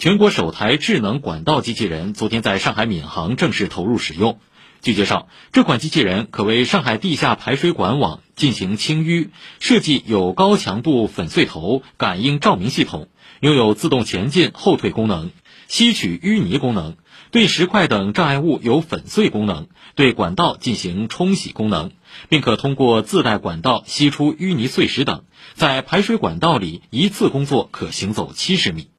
全国首台智能管道机器人昨天在上海闵行正式投入使用。据介绍这款机器人可为上海地下排水管网进行清淤设计有高强度粉碎头感应照明系统拥有自动前进后退功能吸取淤泥功能对石块等障碍物有粉碎功能对管道进行冲洗功能并可通过自带管道吸出淤泥碎石等在排水管道里一次工作可行走七十米。